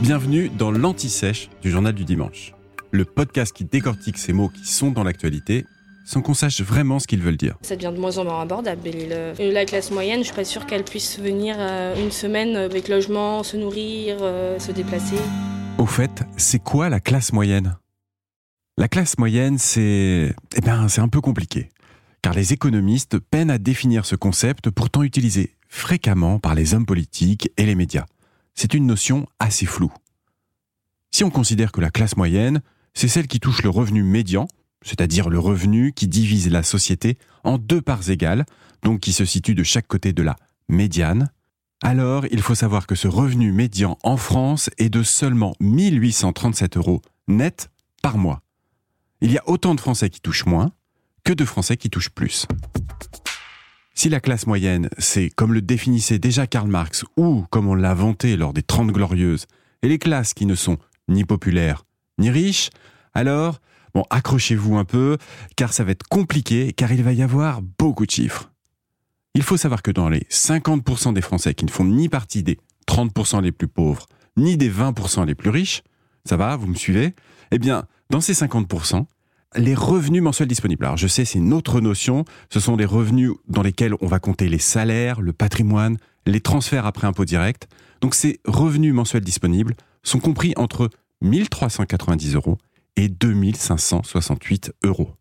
Bienvenue dans l'Anti-Sèche du Journal du Dimanche, le podcast qui décortique ces mots qui sont dans l'actualité sans qu'on sache vraiment ce qu'ils veulent dire. Ça devient de moins en moins abordable. Et la classe moyenne, je suis pas sûre qu'elle puisse venir euh, une semaine avec logement, se nourrir, euh, se déplacer. Au fait, c'est quoi la classe moyenne? La classe moyenne, c'est. Eh bien, c'est un peu compliqué. Car les économistes peinent à définir ce concept, pourtant utilisé fréquemment par les hommes politiques et les médias. C'est une notion assez floue. Si on considère que la classe moyenne, c'est celle qui touche le revenu médian, c'est-à-dire le revenu qui divise la société en deux parts égales, donc qui se situe de chaque côté de la médiane, alors il faut savoir que ce revenu médian en France est de seulement 1837 euros net par mois. Il y a autant de Français qui touchent moins que de Français qui touchent plus. Si la classe moyenne, c'est comme le définissait déjà Karl Marx, ou comme on l'a vanté lors des Trente Glorieuses, et les classes qui ne sont ni populaires ni riches, alors, bon, accrochez-vous un peu, car ça va être compliqué, car il va y avoir beaucoup de chiffres. Il faut savoir que dans les 50% des Français qui ne font ni partie des 30% les plus pauvres, ni des 20% les plus riches, ça va, vous me suivez? Eh bien, dans ces 50%, les revenus mensuels disponibles. Alors je sais, c'est une autre notion, ce sont les revenus dans lesquels on va compter les salaires, le patrimoine, les transferts après impôt direct. Donc ces revenus mensuels disponibles sont compris entre 1390 euros et 2568 euros.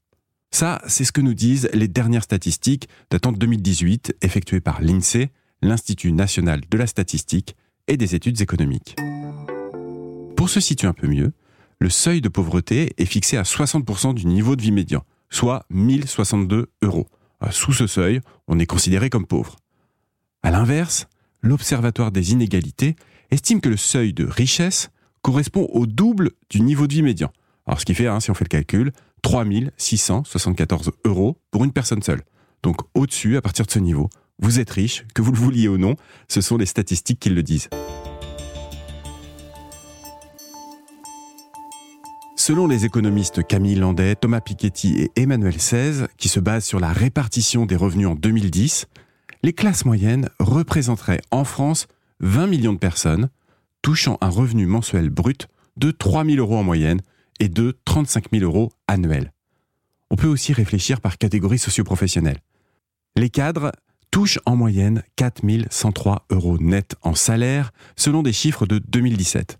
Ça, c'est ce que nous disent les dernières statistiques datant de 2018 effectuées par l'INSEE, l'Institut national de la statistique et des études économiques. Pour se situer un peu mieux, le seuil de pauvreté est fixé à 60% du niveau de vie médian, soit 1062 euros. Euh, Sous ce seuil, on est considéré comme pauvre. À l'inverse, l'Observatoire des inégalités estime que le seuil de richesse correspond au double du niveau de vie médian. Alors ce qui fait, hein, si on fait le calcul, 3674 euros pour une personne seule. Donc au-dessus, à partir de ce niveau, vous êtes riche, que vous le vouliez ou non, ce sont les statistiques qui le disent. Selon les économistes Camille Landais, Thomas Piketty et Emmanuel XVI, qui se basent sur la répartition des revenus en 2010, les classes moyennes représenteraient en France 20 millions de personnes touchant un revenu mensuel brut de 3 000 euros en moyenne et de 35 000 euros annuels. On peut aussi réfléchir par catégorie socioprofessionnelle. Les cadres touchent en moyenne 4 103 euros net en salaire selon des chiffres de 2017.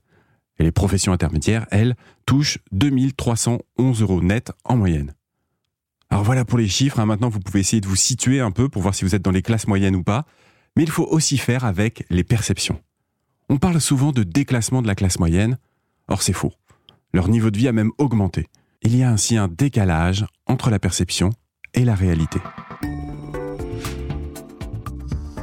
Et les professions intermédiaires, elles, touchent 2311 euros net en moyenne. Alors voilà pour les chiffres, hein. maintenant vous pouvez essayer de vous situer un peu pour voir si vous êtes dans les classes moyennes ou pas, mais il faut aussi faire avec les perceptions. On parle souvent de déclassement de la classe moyenne, or c'est faux. Leur niveau de vie a même augmenté. Il y a ainsi un décalage entre la perception et la réalité.